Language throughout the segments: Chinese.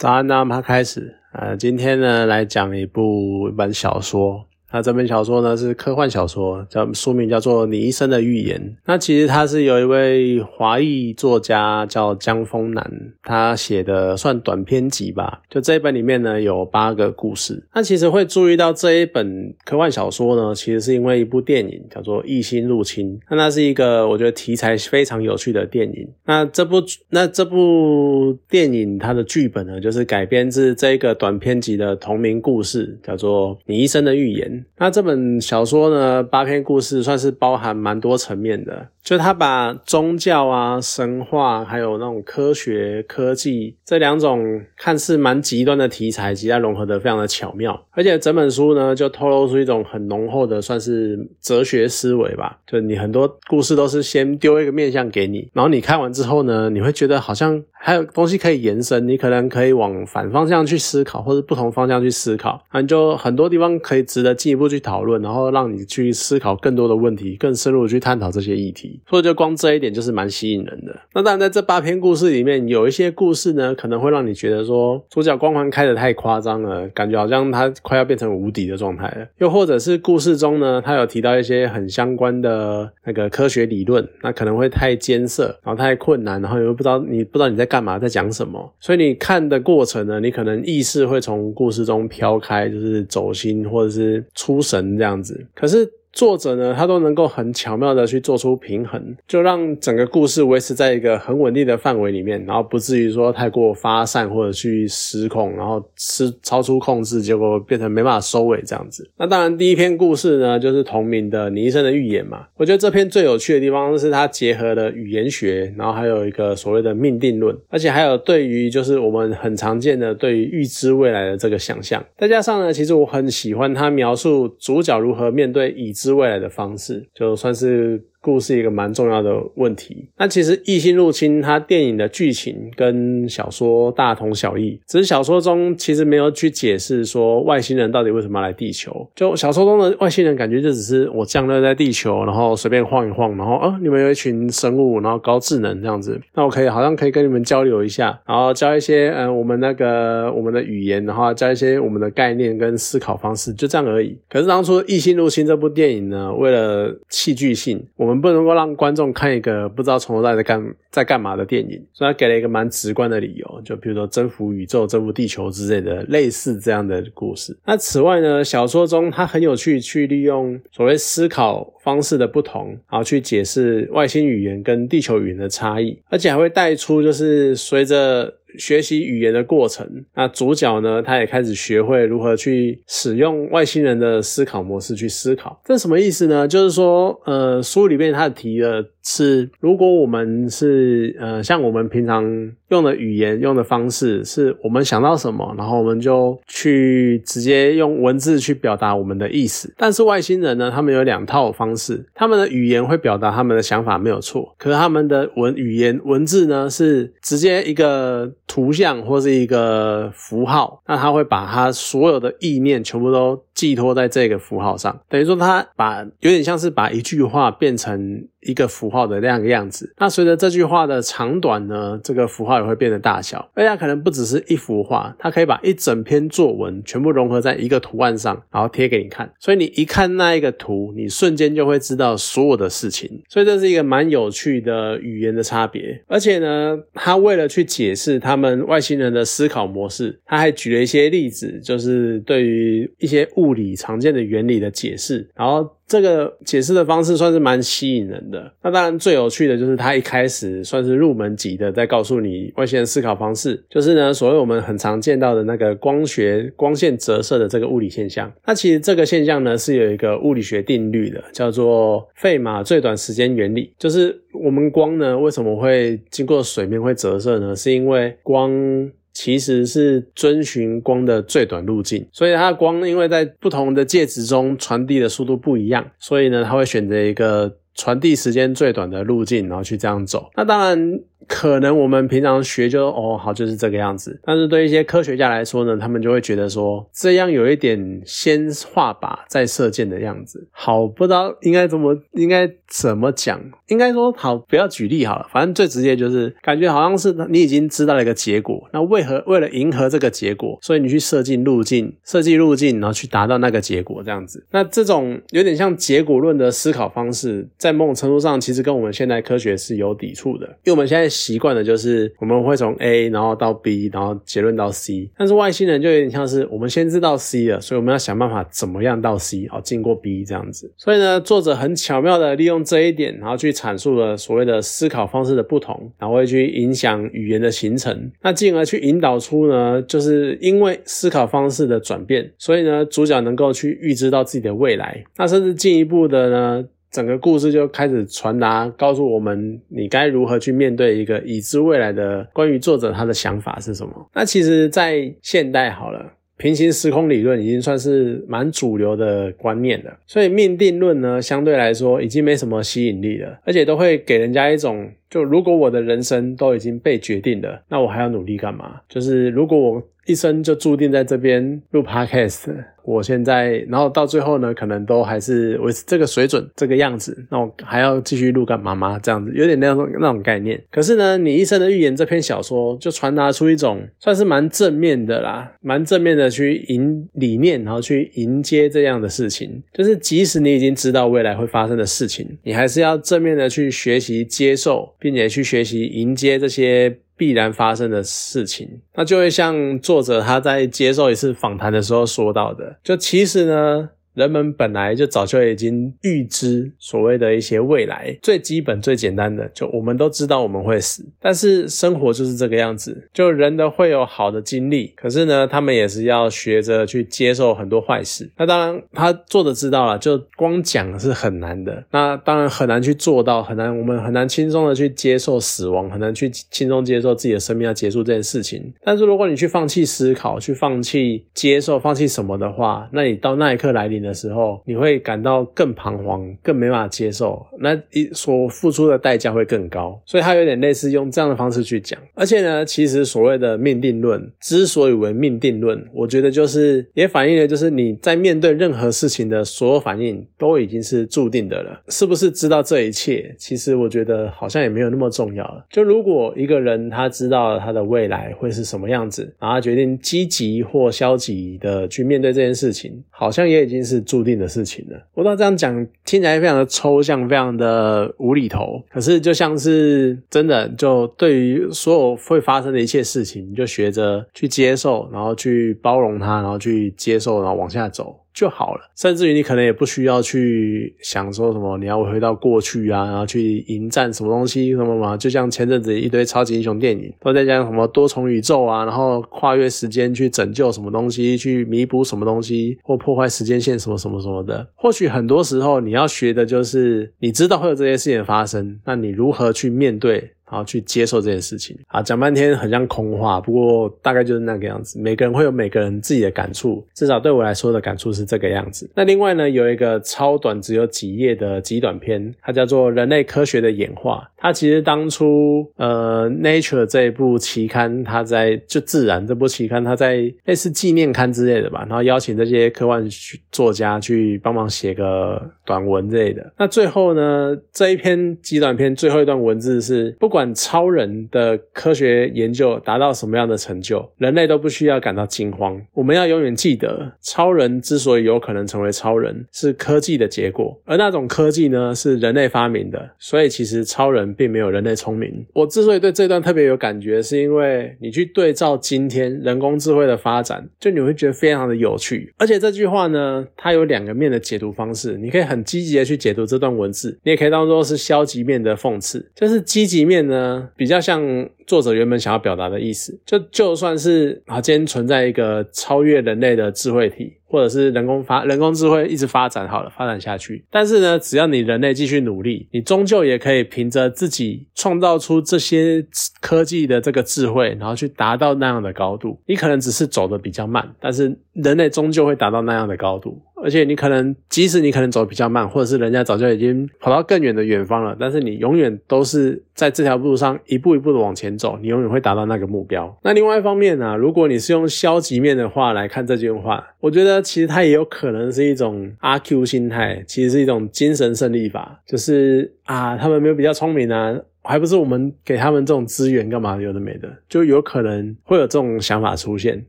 早安，那么开始。呃，今天呢来讲一部一本小说。那这本小说呢是科幻小说，叫书名叫做《你一生的预言》。那其实它是有一位华裔作家叫江丰南，他写的算短篇集吧。就这一本里面呢有八个故事。那其实会注意到这一本科幻小说呢，其实是因为一部电影叫做《异星入侵》。那那是一个我觉得题材非常有趣的电影。那这部那这部电影它的剧本呢，就是改编自这个短篇集的同名故事，叫做《你一生的预言》。那这本小说呢，八篇故事算是包含蛮多层面的，就他把宗教啊、神话，还有那种科学、科技这两种看似蛮极端的题材，其实融合的非常的巧妙。而且整本书呢，就透露出一种很浓厚的算是哲学思维吧。就你很多故事都是先丢一个面向给你，然后你看完之后呢，你会觉得好像还有东西可以延伸，你可能可以往反方向去思考，或者不同方向去思考，啊，就很多地方可以值得进一步去讨论，然后让你去思考更多的问题，更深入的去探讨这些议题。所以就光这一点就是蛮吸引人的。那当然，在这八篇故事里面，有一些故事呢，可能会让你觉得说主角光环开的太夸张了，感觉好像他快要变成无敌的状态了。又或者是故事中呢，他有提到一些很相关的那个科学理论，那可能会太艰涩，然后太困难，然后你又不知道你不知道你在干嘛，在讲什么。所以你看的过程呢，你可能意识会从故事中飘开，就是走心或者是出神这样子。可是。作者呢，他都能够很巧妙的去做出平衡，就让整个故事维持在一个很稳定的范围里面，然后不至于说太过发散或者去失控，然后失超出控制，结果变成没办法收尾这样子。那当然，第一篇故事呢，就是同名的《你一生的预言》嘛。我觉得这篇最有趣的地方是它结合了语言学，然后还有一个所谓的命定论，而且还有对于就是我们很常见的对于预知未来的这个想象。再加上呢，其实我很喜欢他描述主角如何面对已。知未来的方式，就算是。故事一个蛮重要的问题。那其实《异星入侵》它电影的剧情跟小说大同小异，只是小说中其实没有去解释说外星人到底为什么来地球。就小说中的外星人感觉就只是我降落在地球，然后随便晃一晃，然后啊，你们有一群生物，然后高智能这样子，那我可以好像可以跟你们交流一下，然后教一些嗯我们那个我们的语言，然后教一些我们的概念跟思考方式，就这样而已。可是当初《异星入侵》这部电影呢，为了戏剧性，我我们不能够让观众看一个不知道从头到尾在干在干嘛的电影，所以他给了一个蛮直观的理由，就比如说征服宇宙、征服地球之类的类似这样的故事。那此外呢，小说中它很有趣，去利用所谓思考方式的不同，然后去解释外星语言跟地球语言的差异，而且还会带出就是随着。学习语言的过程，那主角呢，他也开始学会如何去使用外星人的思考模式去思考。这什么意思呢？就是说，呃，书里面他提了。是，如果我们是呃，像我们平常用的语言用的方式，是我们想到什么，然后我们就去直接用文字去表达我们的意思。但是外星人呢，他们有两套方式，他们的语言会表达他们的想法没有错，可是他们的文语言文字呢，是直接一个图像或是一个符号，那他会把他所有的意念全部都寄托在这个符号上，等于说他把有点像是把一句话变成。一个符号的那个样子，那随着这句话的长短呢，这个符号也会变得大小。而且可能不只是一幅画，它可以把一整篇作文全部融合在一个图案上，然后贴给你看。所以你一看那一个图，你瞬间就会知道所有的事情。所以这是一个蛮有趣的语言的差别。而且呢，他为了去解释他们外星人的思考模式，他还举了一些例子，就是对于一些物理常见的原理的解释，然后。这个解释的方式算是蛮吸引人的。那当然最有趣的就是他一开始算是入门级的，在告诉你外星人思考方式，就是呢，所谓我们很常见到的那个光学光线折射的这个物理现象。那其实这个现象呢是有一个物理学定律的，叫做费马最短时间原理。就是我们光呢为什么会经过水面会折射呢？是因为光。其实是遵循光的最短路径，所以它的光因为在不同的介质中传递的速度不一样，所以呢，它会选择一个传递时间最短的路径，然后去这样走。那当然。可能我们平常学就哦好就是这个样子，但是对一些科学家来说呢，他们就会觉得说这样有一点先画靶再射箭的样子。好，不知道应该怎么应该怎么讲，应该说好不要举例好了，反正最直接就是感觉好像是你已经知道了一个结果，那为何为了迎合这个结果，所以你去设计路径，设计路径，然后去达到那个结果这样子。那这种有点像结果论的思考方式，在某种程度上其实跟我们现在科学是有抵触的，因为我们现在习惯的就是我们会从 A 然后到 B，然后结论到 C，但是外星人就有点像是我们先知道 C 了，所以我们要想办法怎么样到 C，好经过 B 这样子。所以呢，作者很巧妙的利用这一点，然后去阐述了所谓的思考方式的不同，然后会去影响语言的形成，那进而去引导出呢，就是因为思考方式的转变，所以呢，主角能够去预知到自己的未来，那甚至进一步的呢。整个故事就开始传达，告诉我们你该如何去面对一个已知未来的关于作者他的想法是什么。那其实，在现代好了，平行时空理论已经算是蛮主流的观念了，所以命定论呢，相对来说已经没什么吸引力了，而且都会给人家一种，就如果我的人生都已经被决定了，那我还要努力干嘛？就是如果我一生就注定在这边录 podcast。我现在，然后到最后呢，可能都还是维持这个水准、这个样子。那我还要继续录干嘛吗？这样子有点那种那种概念。可是呢，你一生的预言这篇小说就传达出一种算是蛮正面的啦，蛮正面的去迎理念，然后去迎接这样的事情。就是即使你已经知道未来会发生的事情，你还是要正面的去学习接受，并且去学习迎接这些。必然发生的事情，那就会像作者他在接受一次访谈的时候说到的，就其实呢。人们本来就早就已经预知所谓的一些未来，最基本、最简单的，就我们都知道我们会死。但是生活就是这个样子，就人的会有好的经历，可是呢，他们也是要学着去接受很多坏事。那当然，他作者知道了，就光讲是很难的。那当然很难去做到，很难，我们很难轻松的去接受死亡，很难去轻松接受自己的生命要结束这件事情。但是如果你去放弃思考，去放弃接受，放弃什么的话，那你到那一刻来临。的时候，你会感到更彷徨，更没办法接受，那一所付出的代价会更高，所以他有点类似用这样的方式去讲。而且呢，其实所谓的命定论之所以为命定论，我觉得就是也反映了，就是你在面对任何事情的所有反应都已经是注定的了。是不是知道这一切？其实我觉得好像也没有那么重要了。就如果一个人他知道了他的未来会是什么样子，然后决定积极或消极的去面对这件事情，好像也已经是。是注定的事情了。我知道这样讲听起来非常的抽象，非常的无厘头。可是就像是真的，就对于所有会发生的一切事情，你就学着去接受，然后去包容它，然后去接受，然后往下走。就好了，甚至于你可能也不需要去想说什么，你要回到过去啊，然后去迎战什么东西什么嘛。就像前阵子一堆超级英雄电影都在讲什么多重宇宙啊，然后跨越时间去拯救什么东西，去弥补什么东西，或破坏时间线什么什么什么的。或许很多时候你要学的就是你知道会有这些事情发生，那你如何去面对？然后去接受这件事情啊，讲半天很像空话，不过大概就是那个样子。每个人会有每个人自己的感触，至少对我来说的感触是这个样子。那另外呢，有一个超短，只有几页的极短篇，它叫做《人类科学的演化》。它其实当初呃《Nature》这一部期刊，它在就《自然》这部期刊，它在类似纪念刊之类的吧，然后邀请这些科幻作家去帮忙写个短文之类的。那最后呢，这一篇极短篇最后一段文字是不管。管超人的科学研究达到什么样的成就，人类都不需要感到惊慌。我们要永远记得，超人之所以有可能成为超人，是科技的结果，而那种科技呢，是人类发明的。所以，其实超人并没有人类聪明。我之所以对这段特别有感觉，是因为你去对照今天人工智慧的发展，就你会觉得非常的有趣。而且这句话呢，它有两个面的解读方式，你可以很积极的去解读这段文字，你也可以当做是消极面的讽刺，就是积极面。呢，比较像作者原本想要表达的意思，就就算是啊，今天存在一个超越人类的智慧体。或者是人工发人工智慧一直发展好了，发展下去。但是呢，只要你人类继续努力，你终究也可以凭着自己创造出这些科技的这个智慧，然后去达到那样的高度。你可能只是走的比较慢，但是人类终究会达到那样的高度。而且你可能，即使你可能走的比较慢，或者是人家早就已经跑到更远的远方了，但是你永远都是在这条路上一步一步的往前走，你永远会达到那个目标。那另外一方面呢，如果你是用消极面的话来看这句话，我觉得其实它也有可能是一种阿 Q 心态，其实是一种精神胜利法，就是啊，他们没有比较聪明啊。还不是我们给他们这种资源干嘛？有的没的，就有可能会有这种想法出现。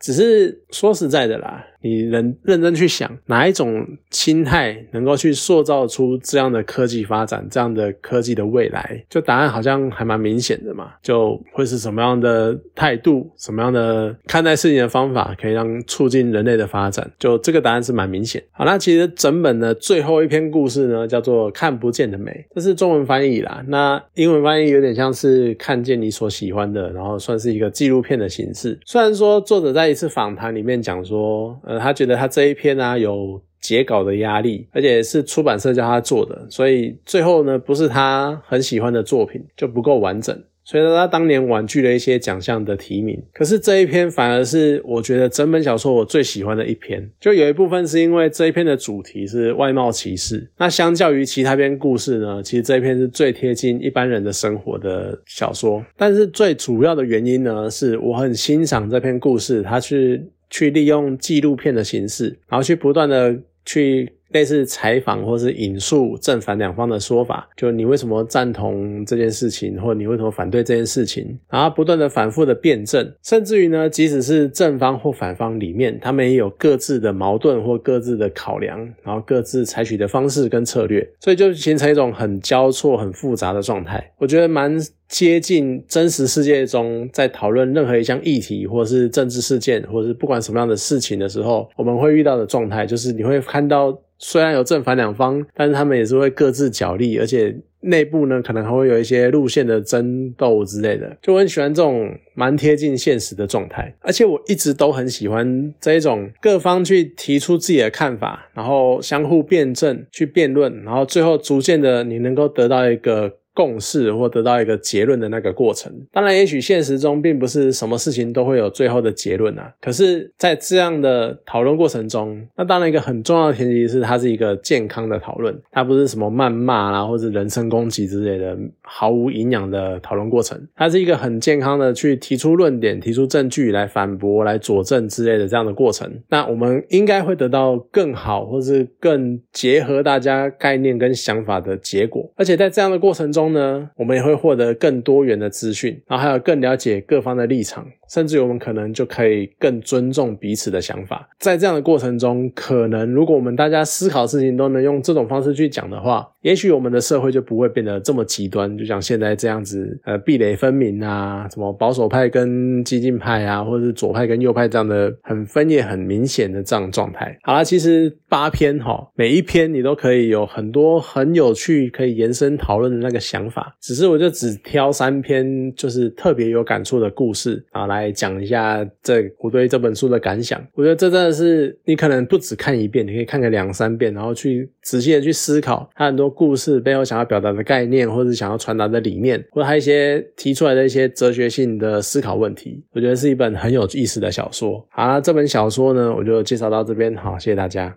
只是说实在的啦，你能认真去想，哪一种心态能够去塑造出这样的科技发展、这样的科技的未来？就答案好像还蛮明显的嘛，就会是什么样的态度、什么样的看待事情的方法，可以让促进人类的发展？就这个答案是蛮明显。好，那其实整本的最后一篇故事呢，叫做《看不见的美》，这是中文翻译啦。那英文翻译。有点像是看见你所喜欢的，然后算是一个纪录片的形式。虽然说作者在一次访谈里面讲说，呃，他觉得他这一篇呢有截稿的压力，而且是出版社叫他做的，所以最后呢不是他很喜欢的作品，就不够完整。所以他当年婉拒了一些奖项的提名，可是这一篇反而是我觉得整本小说我最喜欢的一篇。就有一部分是因为这一篇的主题是外貌歧视，那相较于其他篇故事呢，其实这一篇是最贴近一般人的生活的小说。但是最主要的原因呢，是我很欣赏这篇故事，它是去利用纪录片的形式，然后去不断的去。类似采访或是引述正反两方的说法，就你为什么赞同这件事情，或你为什么反对这件事情，然后不断的反复的辩证，甚至于呢，即使是正方或反方里面，他们也有各自的矛盾或各自的考量，然后各自采取的方式跟策略，所以就形成一种很交错、很复杂的状态。我觉得蛮接近真实世界中在讨论任何一项议题，或是政治事件，或是不管什么样的事情的时候，我们会遇到的状态，就是你会看到。虽然有正反两方，但是他们也是会各自角力，而且内部呢可能还会有一些路线的争斗之类的。就我很喜欢这种蛮贴近现实的状态，而且我一直都很喜欢这一种各方去提出自己的看法，然后相互辩证去辩论，然后最后逐渐的你能够得到一个。共识或得到一个结论的那个过程，当然，也许现实中并不是什么事情都会有最后的结论啊。可是，在这样的讨论过程中，那当然一个很重要的前提是，它是一个健康的讨论，它不是什么谩骂啦，或者人身攻击之类的毫无营养的讨论过程。它是一个很健康的去提出论点、提出证据来反驳、来佐证之类的这样的过程。那我们应该会得到更好，或是更结合大家概念跟想法的结果。而且在这样的过程中，呢，我们也会获得更多元的资讯，然后还有更了解各方的立场。甚至我们可能就可以更尊重彼此的想法，在这样的过程中，可能如果我们大家思考事情都能用这种方式去讲的话，也许我们的社会就不会变得这么极端，就像现在这样子，呃，壁垒分明啊，什么保守派跟激进派啊，或者是左派跟右派这样的很分野很明显的这样状态。好了，其实八篇哈，每一篇你都可以有很多很有趣可以延伸讨论的那个想法，只是我就只挑三篇，就是特别有感触的故事啊来。来讲一下这我对这本书的感想。我觉得这真的是你可能不止看一遍，你可以看个两三遍，然后去仔细的去思考它很多故事背后想要表达的概念，或者想要传达的理念，或者他一些提出来的一些哲学性的思考问题。我觉得是一本很有意思的小说。好，这本小说呢，我就介绍到这边。好，谢谢大家。